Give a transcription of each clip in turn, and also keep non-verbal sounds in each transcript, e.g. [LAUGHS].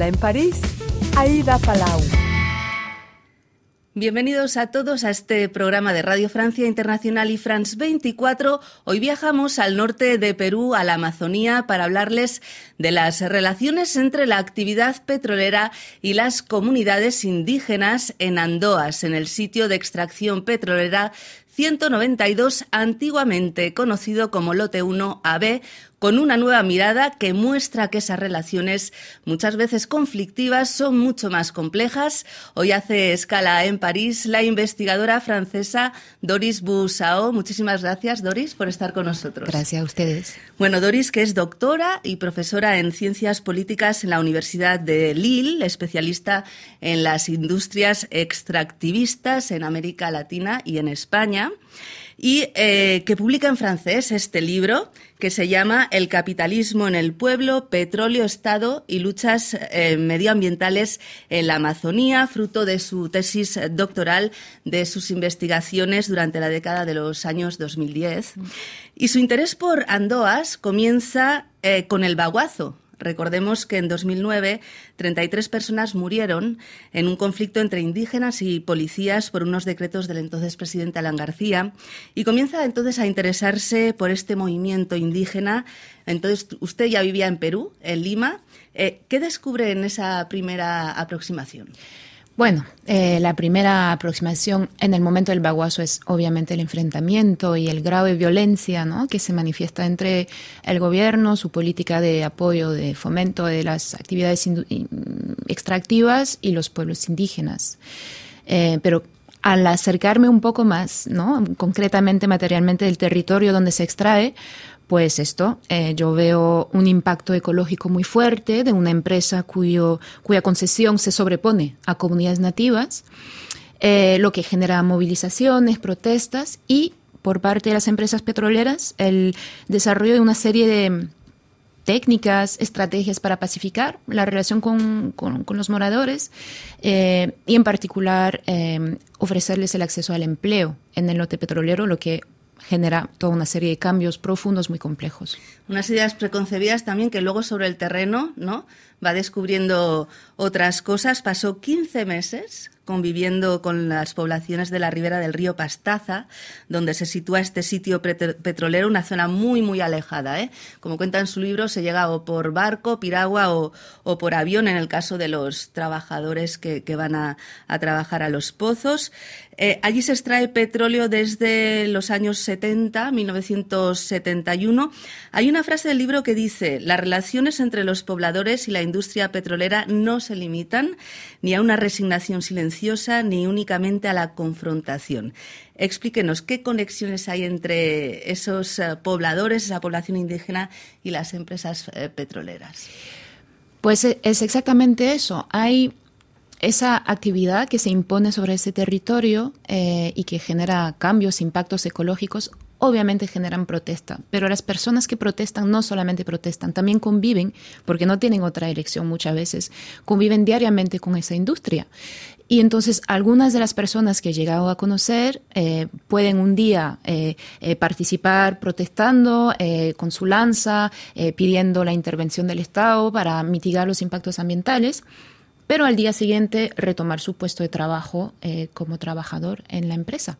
en París, Aida Palau. Bienvenidos a todos a este programa de Radio Francia Internacional y France 24. Hoy viajamos al norte de Perú, a la Amazonía, para hablarles de las relaciones entre la actividad petrolera y las comunidades indígenas en Andoas, en el sitio de extracción petrolera 192, antiguamente conocido como Lote 1 AB, con una nueva mirada que muestra que esas relaciones, muchas veces conflictivas, son mucho más complejas. Hoy hace escala en París la investigadora francesa Doris Boussao. Muchísimas gracias, Doris, por estar con nosotros. Gracias a ustedes. Bueno, Doris, que es doctora y profesora en ciencias políticas en la Universidad de Lille, especialista en las industrias extractivistas en América Latina y en España y eh, que publica en francés este libro que se llama El capitalismo en el pueblo, petróleo, Estado y luchas eh, medioambientales en la Amazonía, fruto de su tesis doctoral, de sus investigaciones durante la década de los años 2010. Y su interés por Andoas comienza eh, con el baguazo, Recordemos que en 2009 33 personas murieron en un conflicto entre indígenas y policías por unos decretos del entonces presidente Alan García y comienza entonces a interesarse por este movimiento indígena. Entonces usted ya vivía en Perú, en Lima. Eh, ¿Qué descubre en esa primera aproximación? Bueno, eh, la primera aproximación en el momento del baguazo es obviamente el enfrentamiento y el grado de violencia que se manifiesta entre el gobierno, su política de apoyo, de fomento de las actividades extractivas y los pueblos indígenas. Eh, pero al acercarme un poco más, ¿no? concretamente, materialmente, del territorio donde se extrae, pues esto, eh, yo veo un impacto ecológico muy fuerte de una empresa cuya concesión se sobrepone a comunidades nativas, eh, lo que genera movilizaciones, protestas y por parte de las empresas petroleras el desarrollo de una serie de técnicas, estrategias para pacificar la relación con, los moradores eh, y en particular ofrecerles el acceso al empleo en el lote petrolero, lo que genera toda una serie de cambios profundos muy complejos. Unas ideas preconcebidas también que luego sobre el terreno, ¿no? Va descubriendo otras cosas. Pasó 15 meses conviviendo con las poblaciones de la ribera del río Pastaza, donde se sitúa este sitio petrolero, una zona muy, muy alejada. ¿eh? Como cuenta en su libro, se llega o por barco, piragua o, por avión en el caso de los trabajadores que, van a, trabajar a los pozos. Eh, allí se extrae petróleo desde los años 70, 1971. Hay una frase del libro que dice, las relaciones entre los pobladores y la industria petrolera no se limitan ni a una resignación silenciosa ni únicamente a la confrontación. Explíquenos qué conexiones hay entre esos eh, pobladores, esa población indígena y las empresas eh, petroleras. Pues eh, es exactamente eso. Hay esa actividad que se impone sobre ese territorio y que genera cambios, impactos ecológicos, obviamente generan protesta, pero las personas que protestan no solamente protestan, también conviven, porque no tienen otra elección muchas veces, conviven diariamente con esa industria. Y entonces algunas de las personas que he llegado a conocer eh, pueden un día eh, eh, participar protestando con su lanza, pidiendo la intervención del Estado para mitigar los impactos ambientales, pero al día siguiente retomar su puesto de trabajo como trabajador en la empresa.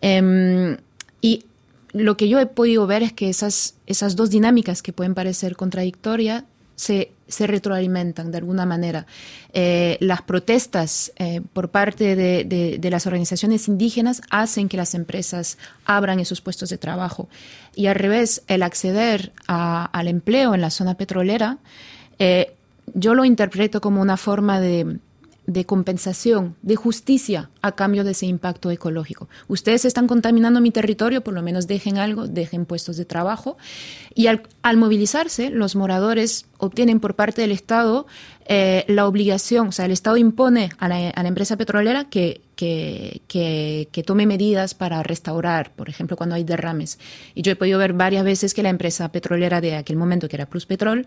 Em, y lo que yo he podido ver es que esas, esas dos dinámicas que pueden parecer contradictorias se, retroalimentan de alguna manera. Eh, las protestas eh, por parte de, las organizaciones indígenas hacen que las empresas abran esos puestos de trabajo. Y al revés, el acceder al empleo en la zona petrolera, eh, yo lo interpreto como una forma de, de compensación, de justicia a cambio de ese impacto ecológico. Ustedes están contaminando mi territorio, por lo menos dejen algo, dejen puestos de trabajo. Y al, movilizarse, los moradores obtienen por parte del Estado eh, la obligación, o sea, el Estado impone a la, empresa petrolera que, que, tome medidas para restaurar, por ejemplo, cuando hay derrames. Y yo he podido ver varias veces que la empresa petrolera de aquel momento, que era Plus Petrol,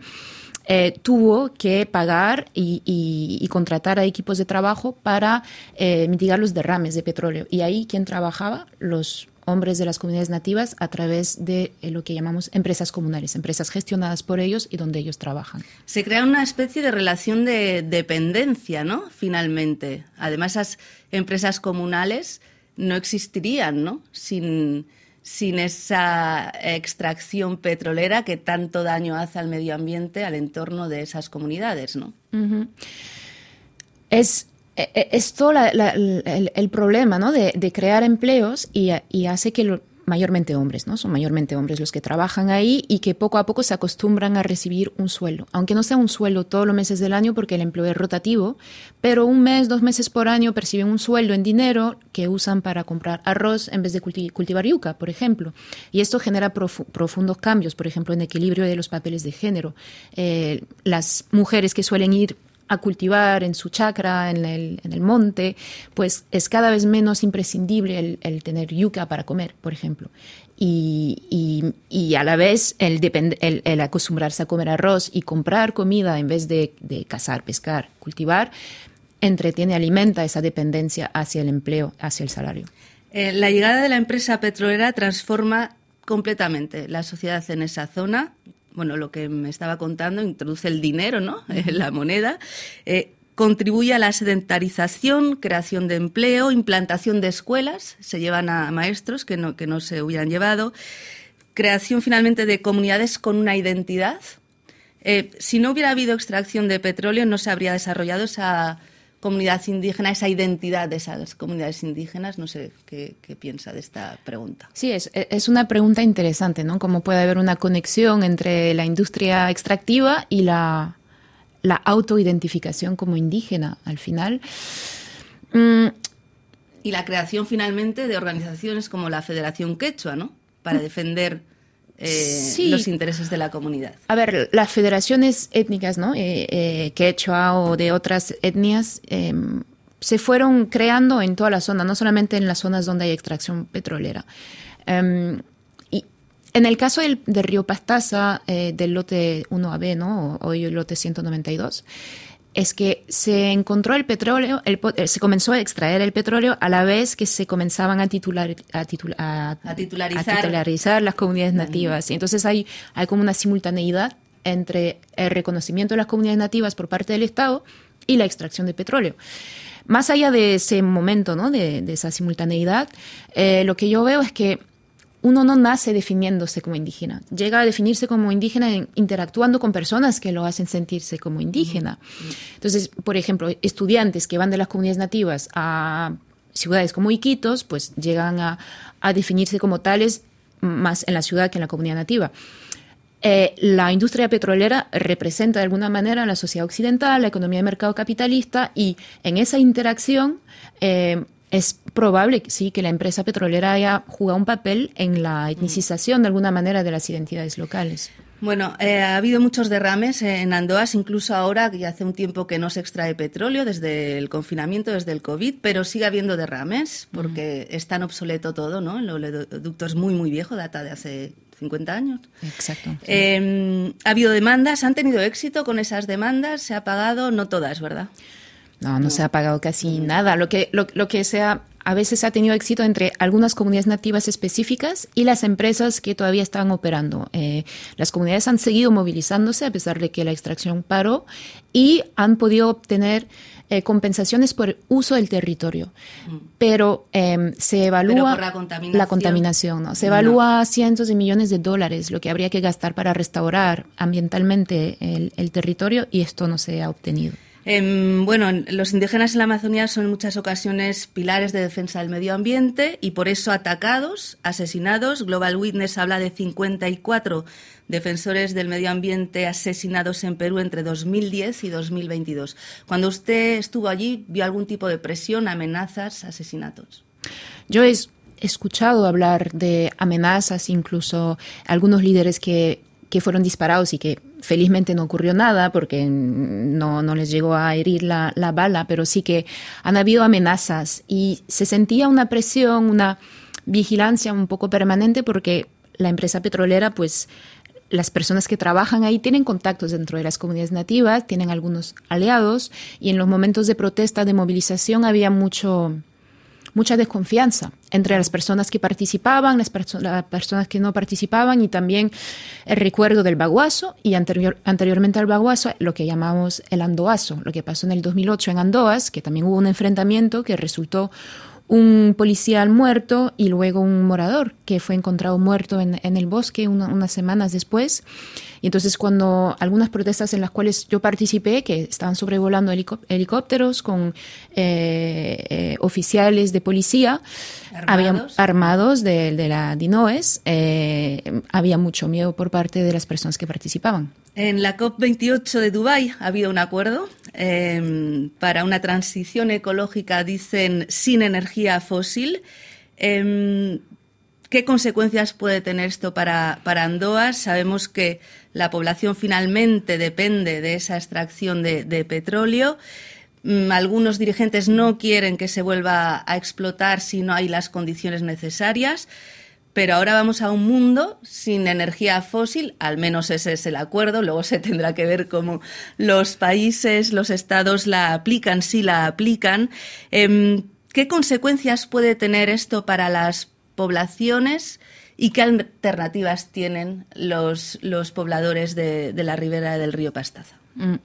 eh, tuvo que pagar y, contratar a equipos de trabajo para eh, mitigar los derrames de petróleo. Y ahí, ¿quién trabajaba? Los hombres de las comunidades nativas a través de eh, lo que llamamos empresas comunales, empresas gestionadas por ellos y donde ellos trabajan. Se crea una especie de relación de dependencia, ¿no? Finalmente. Además, esas empresas comunales no existirían, ¿no? Sin, sin esa extracción petrolera que tanto daño hace al medio ambiente, al entorno de esas comunidades, ¿no? Es e, e, esto el, problema ¿no? de, crear empleos y, hace que mayormente hombres, ¿no? Son mayormente hombres los que trabajan ahí y que poco a poco se acostumbran a recibir un sueldo, aunque no sea un sueldo todos los meses del año porque el empleo es rotativo, pero un mes, dos meses por año perciben un sueldo en dinero que usan para comprar arroz en vez de cultivar yuca, por ejemplo. Y esto genera profundos cambios, por ejemplo, en equilibrio de los papeles de género. Eh, las mujeres que suelen ir a cultivar en su chacra, en el, en el monte, pues es cada vez menos imprescindible el, tener yuca para comer, por ejemplo. Y, y, a la vez el, el, acostumbrarse a comer arroz y comprar comida en vez de, de cazar, pescar, cultivar, entretiene, alimenta esa dependencia hacia el empleo, hacia el salario. Eh, la llegada de la empresa petrolera transforma completamente la sociedad en esa zona, bueno, lo que me estaba contando, introduce el dinero, ¿no? [LAUGHS] la moneda. Eh, contribuye a la sedentarización, creación de empleo, implantación de escuelas, se llevan a maestros que no, que no se hubieran llevado, creación finalmente de comunidades con una identidad. Eh, si no hubiera habido extracción de petróleo, no se habría desarrollado esa comunidad indígena, esa identidad de esas comunidades indígenas. No sé qué, piensa de esta pregunta. Sí, es, es, una pregunta interesante, ¿no? Cómo puede haber una conexión entre la industria extractiva y la, la autoidentificación como indígena al final. Mm. Y la creación finalmente de organizaciones como la Federación Quechua, ¿no? Para mm. defender eh, los intereses de la comunidad. A ver, las federaciones étnicas, ¿no? Eh, eh, quechua o de otras etnias, em, se fueron creando en toda la zona, no solamente en las zonas donde hay extracción petrolera. Em, y en el caso del, río Pastaza, del lote 1AB, ¿no? Hoy el lote 192, es que se encontró el petróleo, eh, se comenzó a extraer el petróleo a la vez que se comenzaban a, titular, a, titularizar. las comunidades nativas. Y entonces hay, hay como una simultaneidad entre el reconocimiento de las comunidades nativas por parte del Estado y la extracción de petróleo. Más allá de ese momento, ¿no? de, esa simultaneidad, eh, lo que yo veo es que uno no nace definiéndose como indígena, llega a definirse como indígena interactuando con personas que lo hacen sentirse como indígena. Entonces, por ejemplo, estudiantes que van de las comunidades nativas a ciudades como Iquitos, pues llegan a, definirse como tales más en la ciudad que en la comunidad nativa. Eh, la industria petrolera representa de alguna manera la sociedad occidental, la economía de mercado capitalista y en esa interacción eh, es probable, sí, que la empresa petrolera haya jugado un papel en la etnicización de alguna manera de las identidades locales. Bueno, eh, ha habido muchos derrames en Andoas, incluso ahora, que hace un tiempo que no se extrae petróleo desde el confinamiento, desde el COVID, pero sigue habiendo derrames porque es tan obsoleto todo, ¿no? El oleoducto es muy, muy viejo, data de hace 50 años. Exacto. Em, ha habido demandas, ¿han tenido éxito con esas demandas? ¿Se ha pagado? No todas, ¿verdad? No, no se ha pagado casi nada. Lo que, lo, lo que se ha, a veces ha tenido éxito entre algunas comunidades nativas específicas y las empresas que todavía están operando. Eh, las comunidades han seguido movilizándose a pesar de que la extracción paró y han podido obtener eh, compensaciones por el uso del territorio. Mm. Pero em, se evalúa la contaminación. ¿no? Se evalúa cientos de millones de dólares lo que habría que gastar para restaurar ambientalmente el territorio y esto no se ha obtenido. Em, bueno, los indígenas en la Amazonía son en muchas ocasiones pilares de defensa del medio ambiente y por eso atacados, asesinados. Global Witness habla de 54 defensores del medio ambiente asesinados en Perú entre 2010 y 2022. Cuando usted estuvo allí, ¿vio algún tipo de presión, amenazas, asesinatos? Yo he escuchado hablar de amenazas, incluso algunos líderes que que fueron disparados y que felizmente no ocurrió nada porque no, no les llegó a herir la, la, bala, pero sí que han habido amenazas. Y se sentía una presión, una vigilancia un poco permanente porque la empresa petrolera, pues las personas que trabajan ahí tienen contactos dentro de las comunidades nativas, tienen algunos aliados y en los momentos de protesta, de movilización había mucho mucha desconfianza entre las personas que participaban, las, personas que no participaban y también el recuerdo del baguazo y anterior, anteriormente al baguazo lo que llamamos el andoazo, lo que pasó en el 2008 en Andoas, que también hubo un enfrentamiento que resultó un policial muerto y luego un morador que fue encontrado muerto en, el bosque unas semanas después. Y entonces cuando algunas protestas en las cuales yo participé, que estaban sobrevolando helicópteros con eh, eh, oficiales de policía, ¿Armados? armados de, la DINOES, eh, había mucho miedo por parte de las personas que participaban. En la COP28 de Dubái ha habido un acuerdo em, para una transición ecológica, dicen, sin energía fósil. ¿Qué consecuencias puede tener esto para, para Andoas? Sabemos que la población finalmente depende de esa extracción de, de petróleo. Mm, algunos dirigentes no quieren que se vuelva a explotar si no hay las condiciones necesarias pero ahora vamos a un mundo sin energía fósil, al menos ese es el acuerdo, luego se tendrá que ver cómo los países, los estados la aplican, si la aplican. Em, ¿Qué consecuencias puede tener esto para las poblaciones y qué alternativas tienen los, los pobladores de, la ribera del río Pastaza? Mm.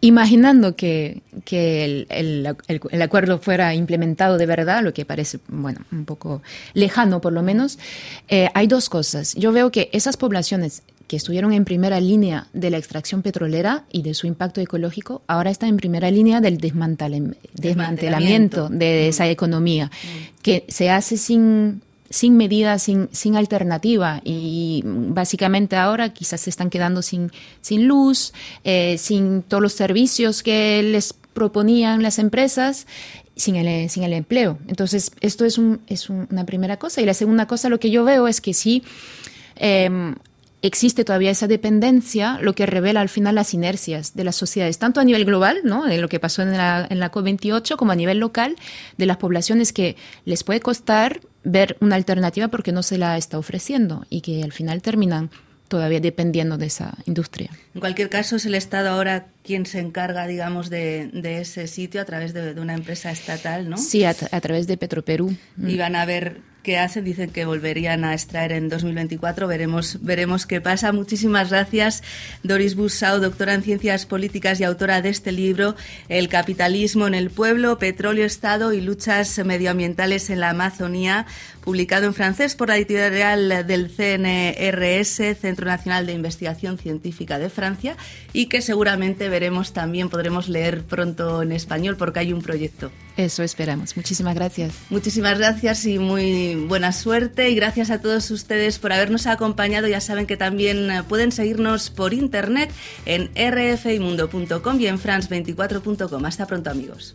Imaginando que, el, acuerdo fuera implementado de verdad, lo que parece, bueno, un poco lejano por lo menos, eh, hay dos cosas. Yo veo que esas poblaciones que estuvieron en primera línea de la extracción petrolera y de su impacto ecológico, ahora están en primera línea del desmantelamiento, de esa economía, mm. que se hace sin sin medida, sin, sin alternativa y básicamente ahora quizás se están quedando sin, sin luz, eh, sin todos los servicios que les proponían las empresas sin el, sin el empleo. Entonces, esto es, un, es una primera cosa. Y la segunda cosa, lo que yo veo es que sí em, existe todavía esa dependencia, lo que revela al final las inercias de las sociedades, tanto a nivel global, ¿no? de lo que pasó en la, en la COP28, como a nivel local, de las poblaciones que les puede costar ver una alternativa porque no se la está ofreciendo y que al final terminan todavía dependiendo de esa industria. En cualquier caso, es el Estado ahora quien se encarga, digamos, de, ese sitio a través de, una empresa estatal, ¿no? Sí, a, a través de Petroperú. Y van a ver que hacen. Dicen que volverían a extraer en 2024. Veremos, veremos qué pasa. Muchísimas gracias, Doris Bussau, doctora en Ciencias Políticas y autora de este libro, El capitalismo en el pueblo, petróleo, Estado y luchas medioambientales en la Amazonía, publicado en francés por la editorial del CNRS, Centro Nacional de Investigación Científica de Francia, y que seguramente veremos también, podremos leer pronto en español porque hay un proyecto. Eso esperamos. Muchísimas gracias. Muchísimas gracias y muy buena suerte. Y gracias a todos ustedes por habernos acompañado. Ya saben que también eh, pueden seguirnos por internet en rfimundo.com y en france24.com. Hasta pronto, amigos.